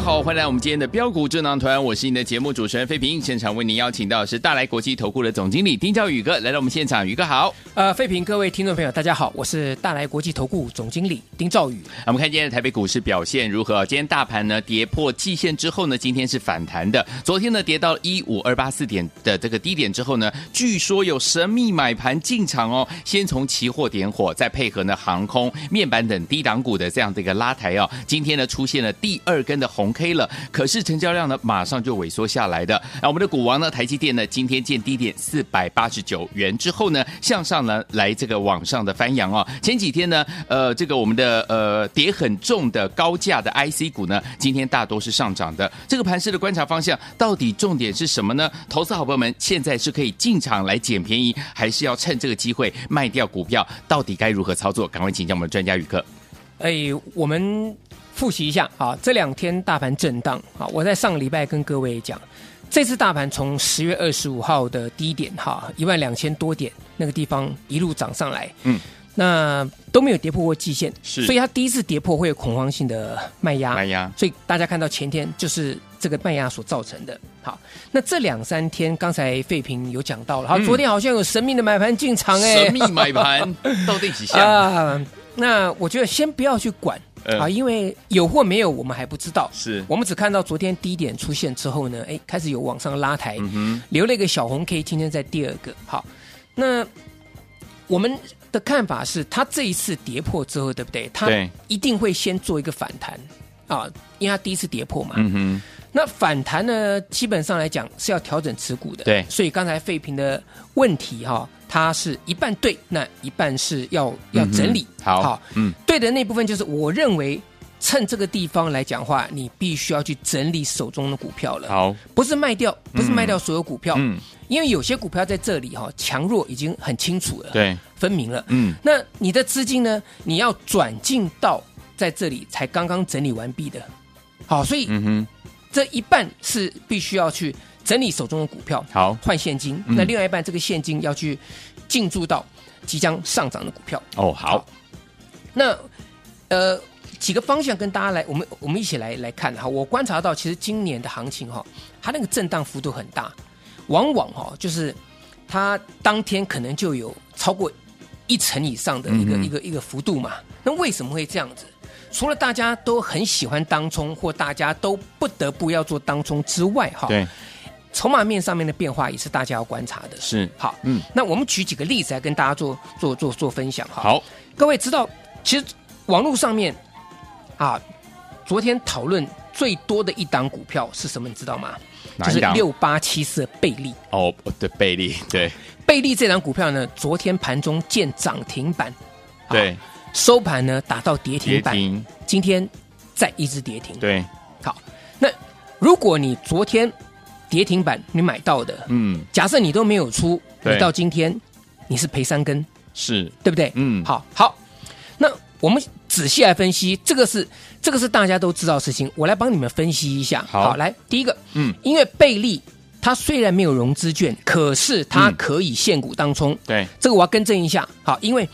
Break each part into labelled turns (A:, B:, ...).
A: 好，欢迎来我们今天的标股智囊团，我是你的节目主持人费平，现场为您邀请到的是大来国际投顾的总经理丁兆宇哥来到我们现场，宇哥好。
B: 呃，费平，各位听众朋友，大家好，我是大来国际投顾总经理丁兆宇。
A: 我们看今天的台北股市表现如何？今天大盘呢跌破季线之后呢，今天是反弹的。昨天呢跌到一五二八四点的这个低点之后呢，据说有神秘买盘进场哦，先从期货点火，再配合呢航空、面板等低档股的这样的一个拉抬哦，今天呢出现了第二根的红 K 了。可是成交量呢，马上就萎缩下来的。那，我们的股王呢，台积电呢，今天见低点四百八十九元之后呢，向上呢来这个往上的翻扬哦。前几天呢，呃，这个我们的呃跌很重的高价的 IC 股呢，今天大多是上涨的。这个盘势的观察方向到底重点是什么呢？投资好朋友们现在是可以进场来捡便宜，还是要趁这个机会卖掉股票？到底该如何操作？赶快请教我们的专家宇哥。
B: 哎，我们。复习一下啊，这两天大盘震荡啊，我在上个礼拜跟各位讲，这次大盘从十月二十五号的低点哈一万两千多点那个地方一路涨上来，嗯，那都没有跌破过季线，是，所以它第一次跌破会有恐慌性的卖压，卖压，所以大家看到前天就是这个卖压所造成的。好，那这两三天刚才费平有讲到了，好，昨天好像有神秘的买盘进场，哎，
A: 神秘买盘 到底几下
B: 啊？那我觉得先不要去管。啊，因为有或没有，我们还不知道。是我们只看到昨天低点出现之后呢，哎，开始有往上拉抬，嗯、留了一个小红 K。今天在第二个，好，那我们的看法是，它这一次跌破之后，对不对？它一定会先做一个反弹啊，因为它第一次跌破嘛。那反弹呢，基本上来讲是要调整持股的。对。所以刚才费平的问题哈。它是一半对，那一半是要要整理。嗯、好，好，嗯，对的那部分就是我认为趁这个地方来讲话，你必须要去整理手中的股票了。好，不是卖掉，不是卖掉所有股票，嗯，因为有些股票在这里哈，强弱已经很清楚了，对，分明了，嗯，那你的资金呢，你要转进到在这里才刚刚整理完毕的，好，所以，嗯哼，这一半是必须要去。整理手中的股票，好换现金。嗯、那另外一半，这个现金要去进驻到即将上涨的股票。哦，好。好那呃，几个方向跟大家来，我们我们一起来来看哈。我观察到，其实今年的行情哈，它那个震荡幅度很大，往往哈就是它当天可能就有超过一成以上的一个、嗯、一个一个幅度嘛。那为什么会这样子？除了大家都很喜欢当冲，或大家都不得不要做当冲之外，哈，对。筹码面上面的变化也是大家要观察的。是好，嗯，那我们举几个例子来跟大家做做做做分享哈。好，各位知道，其实网络上面啊，昨天讨论最多的一档股票是什么？你知道吗？就是六八七四倍利。
A: 哦，对，倍利，对，
B: 倍利这档股票呢，昨天盘中见涨停板，对，收盘呢打到跌停板，停今天再一只跌停。对，好，那如果你昨天跌停板你买到的，嗯，假设你都没有出，你到今天你是赔三根，是对不对？嗯，好，好，那我们仔细来分析，这个是这个是大家都知道的事情，我来帮你们分析一下。好，好，来第一个，嗯，因为贝利它虽然没有融资券，可是它可以现股当冲，对、嗯，这个我要更正一下。好，因为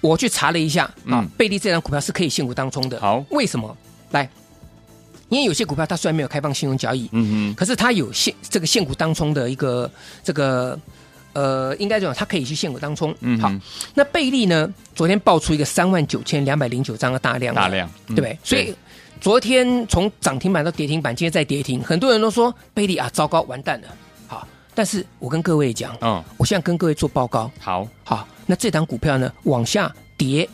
B: 我去查了一下，啊，贝利这张股票是可以现股当冲的。好，为什么？来。因为有些股票它虽然没有开放信用交易，嗯哼，可是它有现这个现股当冲的一个这个呃，应该讲它可以去现股当冲。嗯，好，那倍利呢？昨天爆出一个三万九千两百零九张的大量，大量，嗯、对不对？所以昨天从涨停板到跌停板，今天再跌停，很多人都说贝利啊，糟糕，完蛋了。好，但是我跟各位讲，嗯，我现在跟各位做报告。好，好，那这档股票呢，往下跌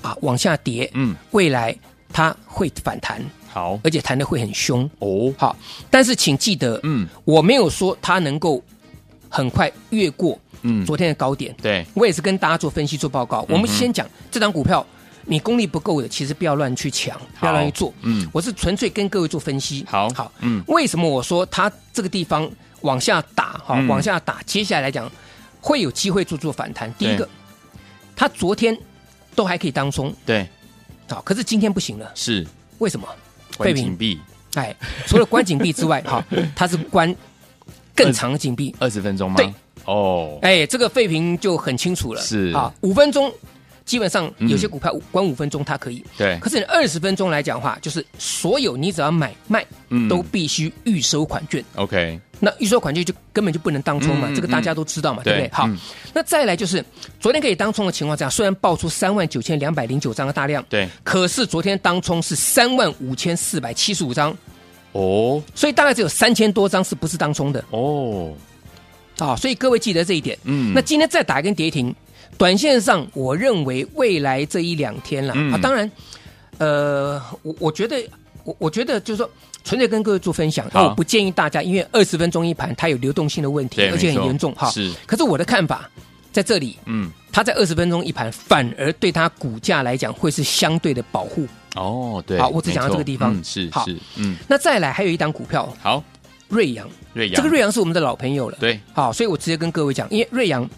B: 啊，往下跌，嗯，未来它会反弹。
A: 好，
B: 而且弹的会很凶
A: 哦。
B: 好，但是请记得，嗯，我没有说它能够很快越过嗯昨天的高点。
A: 对，
B: 我也是跟大家做分析做报告。我们先讲这张股票，你功力不够的，其实不要乱去抢，不要乱去做。嗯，我是纯粹跟各位做分析。
A: 好，
B: 好，嗯，为什么我说它这个地方往下打？哈，往下打，接下来来讲会有机会做做反弹。第一个，它昨天都还可以当中。
A: 对。
B: 好，可是今天不行了，
A: 是
B: 为什么？
A: 关紧闭。
B: 哎，除了关紧闭之外，哈，它是关更长的紧闭，
A: 二十分钟吗？
B: 对，
A: 哦，
B: 哎，这个废品就很清楚了，
A: 是
B: 啊，五分钟。基本上有些股票关五分钟它可以，
A: 对。
B: 可是你二十分钟来讲的话，就是所有你只要买卖，都必须预收款券。
A: OK，
B: 那预收款券就根本就不能当冲嘛，这个大家都知道嘛，对不对？好，那再来就是昨天可以当冲的情况下，虽然爆出三万九千两百零九张的大量，
A: 对，
B: 可是昨天当冲是三万五千四百七十五张，
A: 哦，
B: 所以大概只有三千多张是不是当冲的？
A: 哦，
B: 啊，所以各位记得这一点。嗯，那今天再打一根跌停。短线上，我认为未来这一两天了、嗯、啊，当然，呃，我我觉得，我我觉得就是说，纯粹跟各位做分享，我不建议大家，因为二十分钟一盘，它有流动性的问题，而且很严重哈。
A: 是，
B: 可是我的看法在这里，嗯，它在二十分钟一盘，反而对它股价来讲会是相对的保护。
A: 哦，对，
B: 好，我只讲到这个地方，
A: 嗯、是
B: 好。
A: 是，嗯，
B: 那再来还有一档股票，
A: 好，
B: 瑞阳，
A: 瑞阳，
B: 这个瑞阳是我们的老朋友了，
A: 对，
B: 好，所以我直接跟各位讲，因为瑞阳。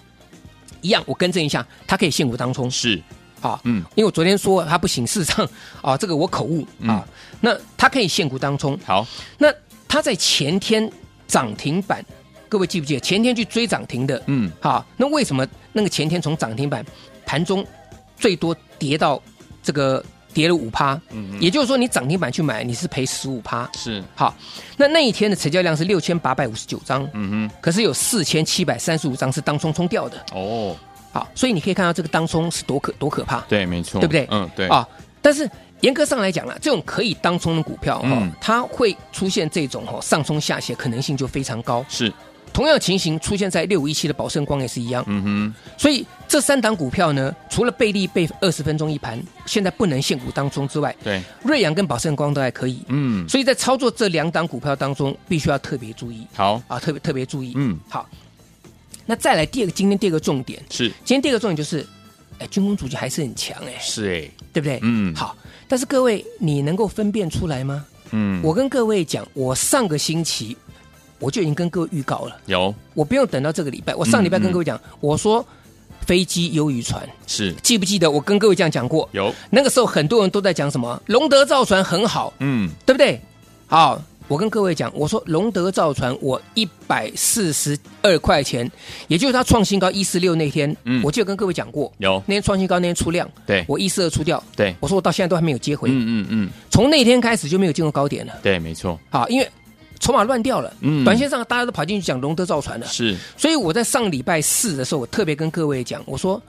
B: 一样，我更正一下，它可以现股当冲，
A: 是，
B: 啊，嗯，因为我昨天说它不行，事实上 啊，这个我口误啊，那它可以现股当冲，
A: 好，
B: 那它在前天涨停板，各位记不记得？前天去追涨停的，嗯，好，那为什么那个前天从涨停板盘中最多跌到这个？跌了五趴，嗯，也就是说你涨停板去买，你是赔十五趴，
A: 是。
B: 好。那那一天的成交量是六千八百五十九张，嗯哼，可是有四千七百三十五张是当冲冲掉的，哦，好，所以你可以看到这个当冲是多可多可怕，
A: 对，没错，
B: 对不对？
A: 嗯，对。
B: 啊。但是严格上来讲啦，这种可以当冲的股票哈，嗯、它会出现这种哈上冲下斜可能性就非常高，
A: 是。
B: 同样情形出现在六五一七的宝盛光也是一样，嗯哼，所以这三档股票呢，除了贝利被二十分钟一盘，现在不能限股当中之外，
A: 对，
B: 瑞阳跟宝盛光都还可以，嗯，所以在操作这两档股票当中，必须要特别注意，
A: 好。
B: 啊，特别特别注意，
A: 嗯，
B: 好。那再来第二个，今天第二个重点。
A: 是，
B: 今天第二个重点就是，哎，军工主角还是很强哎，
A: 是哎，
B: 对不对？
A: 嗯，
B: 好，但是各位，你能够分辨出来吗？嗯，我跟各位讲，我上个星期。我就已经跟各位预告了，
A: 有，我
B: 不用等到这个礼拜。我上礼拜跟各位讲，嗯嗯、我说飞机优于船，
A: 是。
B: 记不记得我跟各位这样讲过？
A: 有，
B: 那个时候很多人都在讲什么？龙德造船很好，嗯，对不对？好，我跟各位讲，我说龙德造船，我一百四十二块钱，也就是它创新高一四六那天，嗯，我就跟各位讲过，
A: 有。
B: 那天创新高那天出量，
A: 对，
B: 我一四二出掉，
A: 对，
B: 我说我到现在都还没有接回，
A: 嗯嗯嗯，
B: 从那天开始就没有进入高点了，
A: 对，没错，
B: 好，因为。筹码乱掉了，嗯，短线上大家都跑进去讲龙德造船了，
A: 是，
B: 所以我在上礼拜四的时候，我特别跟各位讲，我说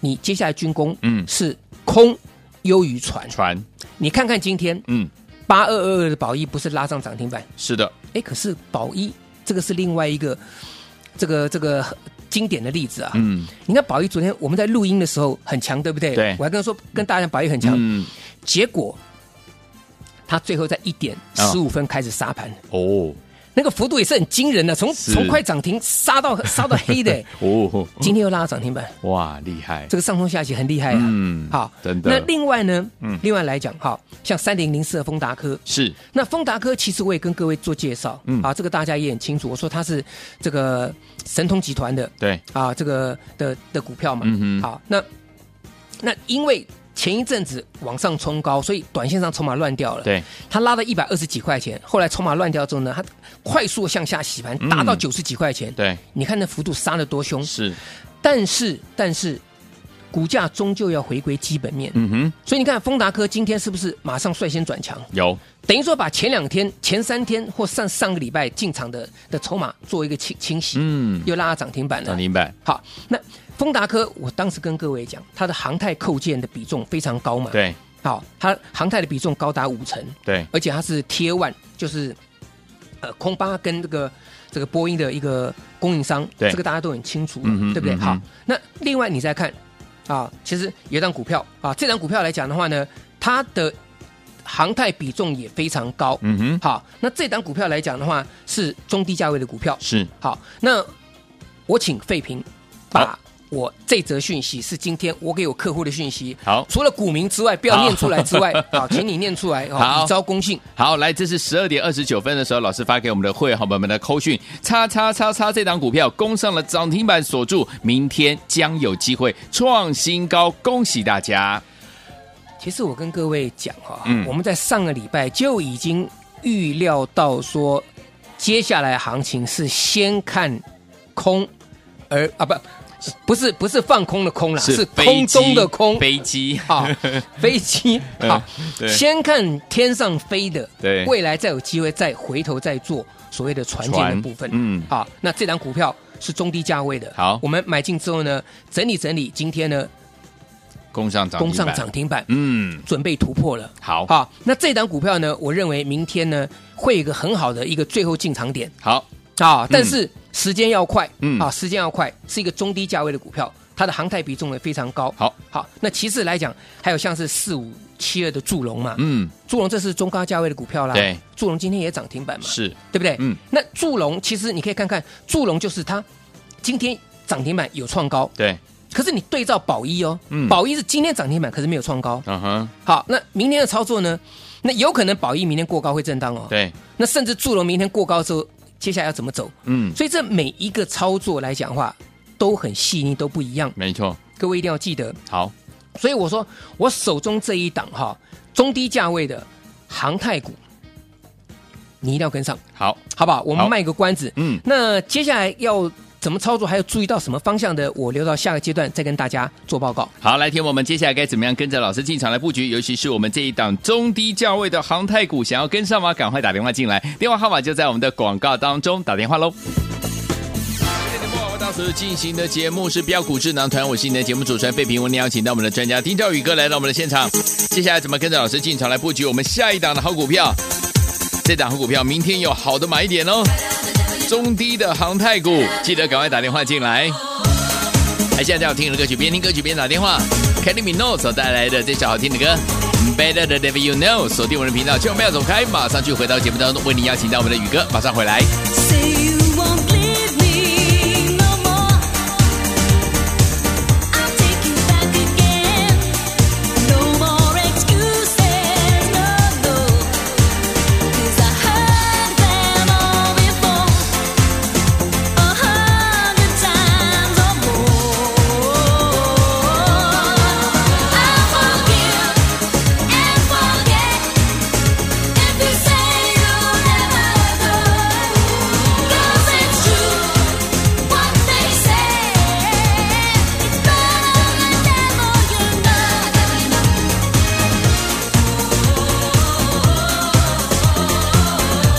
B: 你接下来军工，嗯，是空优于船，
A: 船，
B: 你看看今天，嗯，八二二二的宝一不是拉上涨停板，
A: 是的，
B: 哎，可是宝一这个是另外一个这个这个经典的例子啊，嗯，你看宝一昨天我们在录音的时候很强，对不对？
A: 对，
B: 我还跟他说跟大家讲宝一很强，嗯，结果。他最后在一点十五分开始杀盘。
A: 哦，
B: 那个幅度也是很惊人的，从从快涨停杀到 杀到黑的。哦，今天又拉到涨停板，
A: 哇，厉害！
B: 这个上冲下洗很厉害啊，嗯，好，
A: 真的。
B: 那另外呢，嗯，另外来讲，哈，像三零零四的丰达科。
A: 是，
B: 那丰达科其实我也跟各位做介绍，嗯，啊，这个大家也很清楚，我说它是这个神通集团的，
A: 对，
B: 啊，这个的的股票嘛，嗯嗯，好，那那因为。前一阵子往上冲高，所以短线上筹码乱掉了。
A: 对，
B: 它拉到一百二十几块钱，后来筹码乱掉之后呢，它快速向下洗盘，达到九十几块钱。
A: 嗯、对，
B: 你看那幅度杀的多凶。
A: 是，
B: 但是但是股价终究要回归基本面。嗯哼。所以你看丰达科今天是不是马上率先转强？
A: 有，
B: 等于说把前两天、前三天或上上个礼拜进场的的筹码做一个清清洗。嗯。又拉到涨停板了。
A: 涨停板。
B: 好，那。丰达科，我当时跟各位讲，它的航太扣件的比重非常高嘛。
A: 对，
B: 好，它航太的比重高达五成。
A: 对，
B: 而且它是 Tier 1，就是呃空巴跟这个这个波音的一个供应商。
A: 对，
B: 这个大家都很清楚，嗯、对不对？嗯、好，那另外你再看啊，其实有一档股票啊，这档股票来讲的话呢，它的航太比重也非常高。嗯哼，好，那这档股票来讲的话，是中低价位的股票。
A: 是，
B: 好，那我请费平把。我这则讯息是今天我给我客户的讯息。
A: 好，
B: 除了股民之外，不要念出来之外，好，请你念出来，好，以招公信。
A: 好，来，这是十二点二十九分的时候，老师发给我们的会员好朋友们的扣讯，叉叉叉叉，这档股票攻上了涨停板，锁住，明天将有机会创新高，恭喜大家。
B: 其实我跟各位讲哈，嗯，我们在上个礼拜就已经预料到说，接下来行情是先看空，而啊不。不是不是放空的空了，是空中的空。
A: 飞机
B: 哈，飞机。好，先看天上飞的，
A: 对，
B: 未来再有机会再回头再做所谓的船舰的部分，嗯，好，那这档股票是中低价位的，
A: 好，
B: 我们买进之后呢，整理整理，今天呢
A: 攻上涨
B: 攻上涨停板，嗯，准备突破了，
A: 好，
B: 好，那这档股票呢，我认为明天呢会有一个很好的一个最后进场点，
A: 好。
B: 啊，但是时间要快，嗯。啊，时间要快，是一个中低价位的股票，它的航太比重也非常高。
A: 好，
B: 好，那其次来讲，还有像是四五七二的祝融嘛，嗯，祝融这是中高价位的股票啦，
A: 对，
B: 祝融今天也涨停板嘛，
A: 是。
B: 对不对？
A: 嗯，
B: 那祝融其实你可以看看，祝融就是它今天涨停板有创高，
A: 对，
B: 可是你对照宝一哦，嗯，宝一是今天涨停板，可是没有创高，
A: 嗯哼，
B: 好，那明天的操作呢？那有可能宝一明天过高会震荡哦，
A: 对，
B: 那甚至祝融明天过高之后。接下来要怎么走？
A: 嗯，
B: 所以这每一个操作来讲的话，都很细腻，都不一样。
A: 没错，
B: 各位一定要记得。
A: 好，
B: 所以我说我手中这一档哈，中低价位的航太股，你一定要跟上。
A: 好，
B: 好不好？我们卖个关子。
A: 嗯，
B: 那接下来要。怎么操作？还有注意到什么方向的？我留到下个阶段再跟大家做报告。
A: 好，来听我们接下来该怎么样跟着老师进场来布局？尤其是我们这一档中低价位的航太股，想要跟上吗？赶快打电话进来，电话号码就在我们的广告当中，打电话喽。今天的播报到时进行的节目是标股智囊团，我是你的节目主持人费平，我们邀请到我们的专家丁兆宇哥来到我们的现场。接下来怎么跟着老师进场来布局我们下一档的好股票？这档好股票明天有好的买点哦。中低的航太股，记得赶快打电话进来。来，现在要听的歌曲，边听歌曲边打电话。Kelly Mino 所带来的这首好听的歌，Better Than Ever You Know，锁定我们的频道，千万不要走开，马上就回到节目当中，为你邀请到我们的宇哥，马上回来。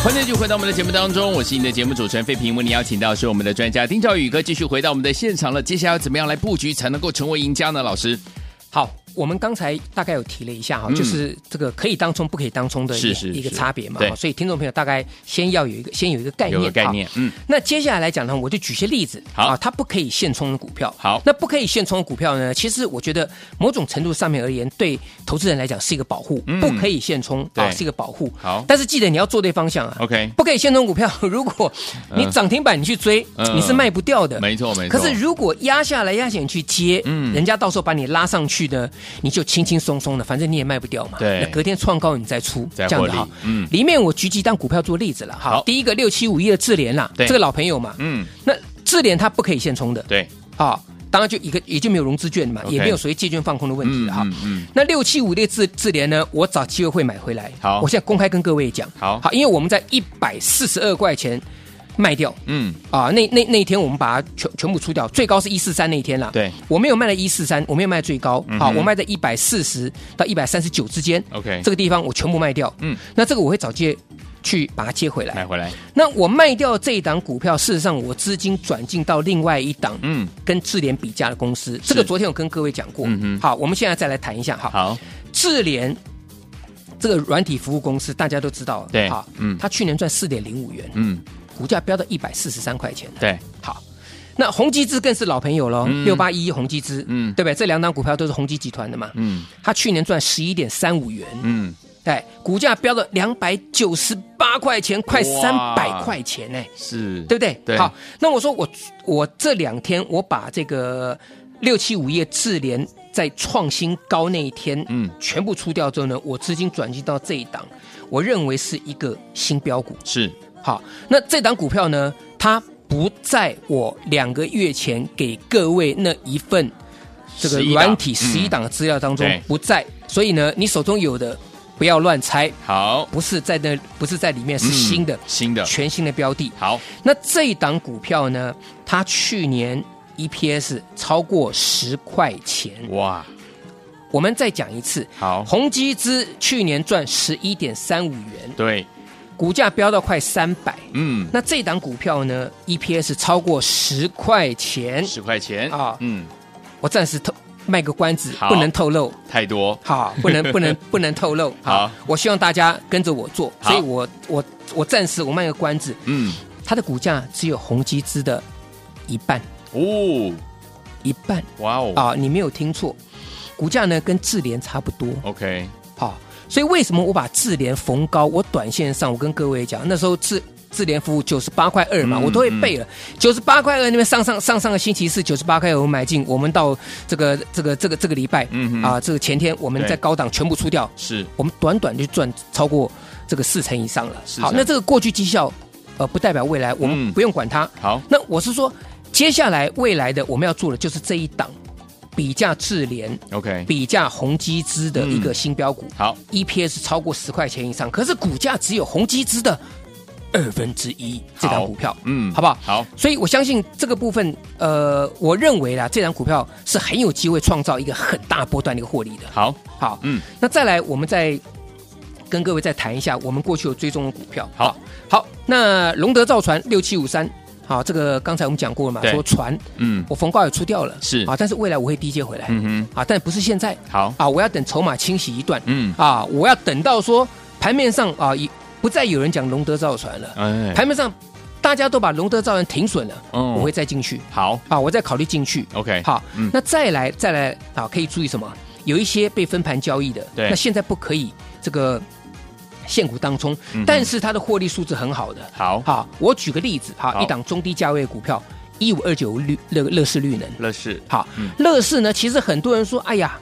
A: 欢迎回到我们的节目当中，我是你的节目主持人费平，为你邀请到是我们的专家丁兆宇哥，继续回到我们的现场了。接下来要怎么样来布局才能够成为赢家呢？老师，
B: 好。我们刚才大概有提了一下哈，就是这个可以当冲不可以当冲的一个差别嘛。所以听众朋友大概先要有一个先有一个概念。
A: 概念。嗯。
B: 那接下来来讲呢，我就举些例子。
A: 好。
B: 它不可以现冲的股票。
A: 好。
B: 那不可以现冲的股票呢？其实我觉得某种程度上面而言，对投资人来讲是一个保护。不可以现冲啊，是一个保护。
A: 好。
B: 但是记得你要做对方向啊。
A: OK。
B: 不可以现冲股票，如果你涨停板你去追，你是卖不掉的。
A: 没错没错。
B: 可是如果压下来压险去接，嗯，人家到时候把你拉上去的，你就轻轻。松松的，反正你也卖不掉嘛。
A: 对，
B: 那隔天创高你再出，
A: 这
B: 样的哈。嗯，里面我举几档股票做例子了。好，第一个六七五一的智联啦，这个老朋友嘛。嗯，那智联它不可以现充的。
A: 对，
B: 啊，当然就一个也就没有融资券嘛，也没有所谓借券放空的问题了哈。嗯，那六七五一的智智联呢，我找机会会买回来。
A: 好，
B: 我现在公开跟各位讲。
A: 好，
B: 好，因为我们在一百四十二块钱。卖掉，
A: 嗯
B: 啊，那那那一天我们把它全全部出掉，最高是一四三那一天了。
A: 对，
B: 我没有卖在一四三，我没有卖最高，好、嗯啊，我卖在一百四十到一百三十九之间。
A: OK，
B: 这个地方我全部卖掉。嗯，那这个我会找借去把它接回来，
A: 买回来。
B: 那我卖掉这一档股票，事实上我资金转进到另外一档，嗯，跟智联比价的公司。是这个昨天我跟各位讲过。嗯哼，好，我们现在再来谈一下。哈，
A: 好，
B: 智联这个软体服务公司大家都知道，
A: 对，
B: 好，嗯，他去年赚四点零五元，嗯。股价飙到一百四十三块钱，
A: 对，
B: 好，那宏基资更是老朋友喽，六八一一宏基资，嗯，对不对？这两档股票都是宏基集团的嘛，嗯，它去年赚十一点三五元，嗯，哎，股价飙了两百九十八块钱，快三百块钱呢，
A: 是。
B: 对不对？
A: 对。
B: 好，那我说我我这两天我把这个六七五页智联在创新高那一天，嗯，全部出掉之后呢，我资金转进到这一档，我认为是一个新标股。
A: 是。
B: 好，那这档股票呢，它不在我两个月前给各位那一份。这个软体十一档的资料当中不在，嗯、所以呢，你手中有的不要乱猜。
A: 好，
B: 不是在那，不是在里面，是新的，嗯、
A: 新的，
B: 全新的标的。
A: 好，
B: 那这一档股票呢，它去年 EPS 超过十块钱。哇，我们再讲一次。
A: 好，
B: 宏基资去年赚十一点三五元。
A: 对，
B: 股价飙到快三百。
A: 嗯，
B: 那这档股票呢，EPS 超过十块钱。
A: 十块钱
B: 啊，
A: 嗯。
B: 我暂时透卖个关子，不能透露
A: 太多。
B: 好，不能 不能不能透露。
A: 好，
B: 我希望大家跟着我做，所以我我我暂时我卖个关子。嗯，它的股价只有宏基资的一半
A: 哦，
B: 一半。
A: 哇哦
B: 啊，你没有听错，股价呢跟智联差不多。
A: OK，
B: 好，所以为什么我把智联逢高？我短线上我跟各位讲，那时候智。智联服务九十八块二嘛，我都会背了。九十八块二那边上上上上个星期四九十八块二我买进，我们到这个这个这个这个礼拜，嗯啊，这个前天我们在高档全部出掉，
A: 是
B: 我们短短就赚超过这个四成以上了。好，那这个过去绩效呃不代表未来，我们不用管它。
A: 好，
B: 那我是说，接下来未来的我们要做的就是这一档比价智联
A: ，OK，
B: 比价宏基资的一个新标股。
A: 好
B: ，EPS 超过十块钱以上，可是股价只有宏基资的。二分之一这张股票，
A: 嗯，
B: 好不好？
A: 好，
B: 所以我相信这个部分，呃，我认为啦，这张股票是很有机会创造一个很大波段的一个获利的。
A: 好，
B: 好，
A: 嗯，
B: 那再来，我们再跟各位再谈一下我们过去有追踪的股票。
A: 好，
B: 好，那龙德造船六七五三，好，这个刚才我们讲过了嘛，说船，
A: 嗯，
B: 我逢高也出掉了，
A: 是。
B: 啊，但是未来我会低接回来，
A: 嗯哼，
B: 啊，但不是现在，
A: 好。
B: 啊，我要等筹码清洗一段，
A: 嗯，
B: 啊，我要等到说盘面上啊已。不再有人讲龙德造船了，哎，盘面上大家都把龙德造船停损了，我会再进去。
A: 好。
B: 啊，我再考虑进去。
A: OK，
B: 好，那再来再来啊，可以注意什么？有一些被分盘交易的，
A: 对，
B: 那现在不可以这个现股当冲，但是它的获利数字很好的。
A: 好，
B: 好，我举个例子，哈，一档中低价位股票，一五二九绿乐乐视绿能，
A: 乐视，
B: 好，乐视呢，其实很多人说，哎呀。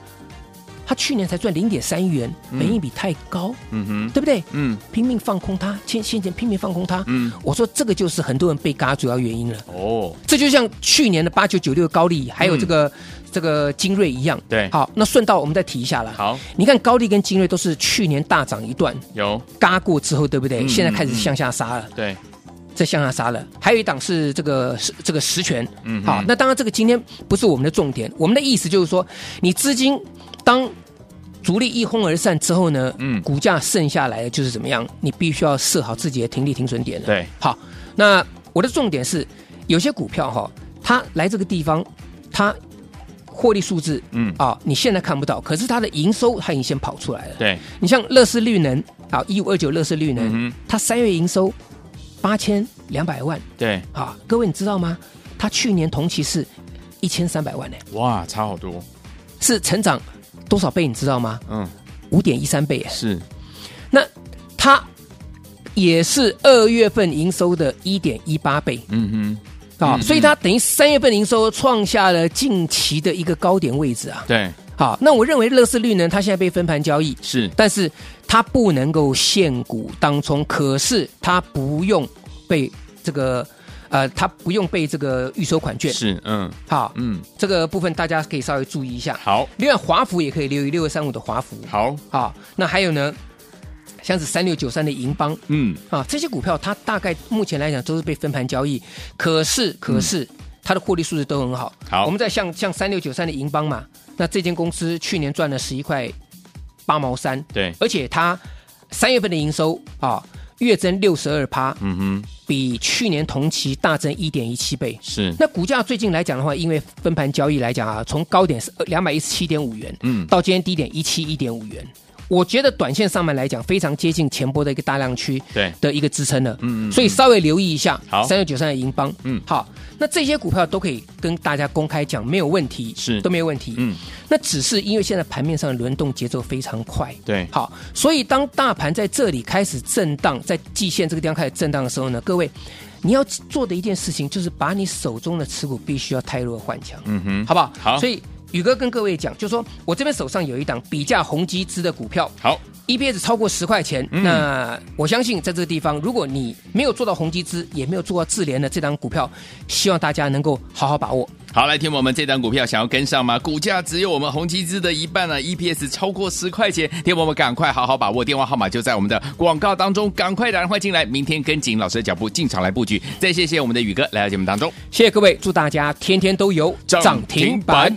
B: 他去年才赚零点三亿元，本益比太高，
A: 嗯哼，
B: 对不对？
A: 嗯，
B: 拼命放空它，先先前拼命放空它，
A: 嗯，
B: 我说这个就是很多人被嘎主要原因了。
A: 哦，
B: 这就像去年的八九九六高利，还有这个这个精锐一样。
A: 对，
B: 好，那顺道我们再提一下了。
A: 好，
B: 你看高利跟精锐都是去年大涨一段，
A: 有
B: 嘎过之后，对不对？现在开始向下杀了。
A: 对，
B: 这向下杀了。还有一档是这个是这个实权。
A: 嗯，
B: 好，那当然这个今天不是我们的重点，我们的意思就是说，你资金当。主力一哄而散之后呢，嗯，股价剩下来的就是怎么样？你必须要设好自己的停利停损点了。
A: 对，
B: 好，那我的重点是，有些股票哈，它来这个地方，它获利数字，嗯啊，你现在看不到，可是它的营收它已经先跑出来了。
A: 对，
B: 你像乐视绿能啊，一五二九乐视绿能，嗯、它三月营收八千两百万。
A: 对，
B: 啊，各位你知道吗？它去年同期是一千三百万呢。
A: 哇，差好多，
B: 是成长。多少倍你知道吗？
A: 嗯，
B: 五点一三倍耶。
A: 是，
B: 那它也是二月份营收的一点一八倍。
A: 嗯
B: 哼，啊，所以它等于三月份营收创下了近期的一个高点位置啊。
A: 对，
B: 好，那我认为乐视率呢它现在被分盘交易
A: 是，
B: 但是它不能够限股当冲，可是它不用被这个。呃，它不用被这个预收款券，
A: 是，嗯，
B: 好，
A: 嗯，
B: 这个部分大家可以稍微注意一下。
A: 好，
B: 另外华孚也可以留意六二三五的华孚。
A: 好，
B: 好，那还有呢，像是三六九三的银邦，
A: 嗯，
B: 啊，这些股票它大概目前来讲都是被分盘交易，可是可是它的获利数字都很好。
A: 好，
B: 我们在像像三六九三的银邦嘛，那这间公司去年赚了十一块八毛三，
A: 对，
B: 而且它三月份的营收啊。月增六十二趴，
A: 嗯哼，
B: 比去年同期大增一点一七倍。
A: 是，
B: 那股价最近来讲的话，因为分盘交易来讲啊，从高点是两百一十七点五元，
A: 嗯，
B: 到今天低点一七一点五元，我觉得短线上面来讲，非常接近前波的一个大量区
A: 对
B: 的一个支撑了。
A: 嗯嗯，
B: 所以稍微留意一下。
A: 好，
B: 三六九三的银邦，
A: 嗯，
B: 好，那这些股票都可以跟大家公开讲，没有问题，
A: 是
B: 都没有问题。
A: 嗯，
B: 那只是因为现在盘面上的轮动节奏非常快。
A: 对，
B: 好，所以当大盘在这里开始震荡，在季线这个地方开始震荡的时候呢，各位。你要做的一件事情，就是把你手中的持股必须要汰弱换强，
A: 嗯哼，
B: 好不好？
A: 好。
B: 所以宇哥跟各位讲，就是说我这边手上有一档比价宏基资的股票，
A: 好
B: ，EPS 超过十块钱，嗯、那我相信在这个地方，如果你没有做到宏基资，也没有做到智联的这档股票，希望大家能够好好把握。
A: 好，来听我们这档股票，想要跟上吗？股价只有我们宏基资的一半呢，EPS 超过十块钱，听我们赶快好好把握，电话号码就在我们的广告当中，赶快打电话进来，明天跟紧老师的脚步进场来布局。再谢谢我们的宇哥来到节目当中，
B: 谢谢各位，祝大家天天都有涨停板。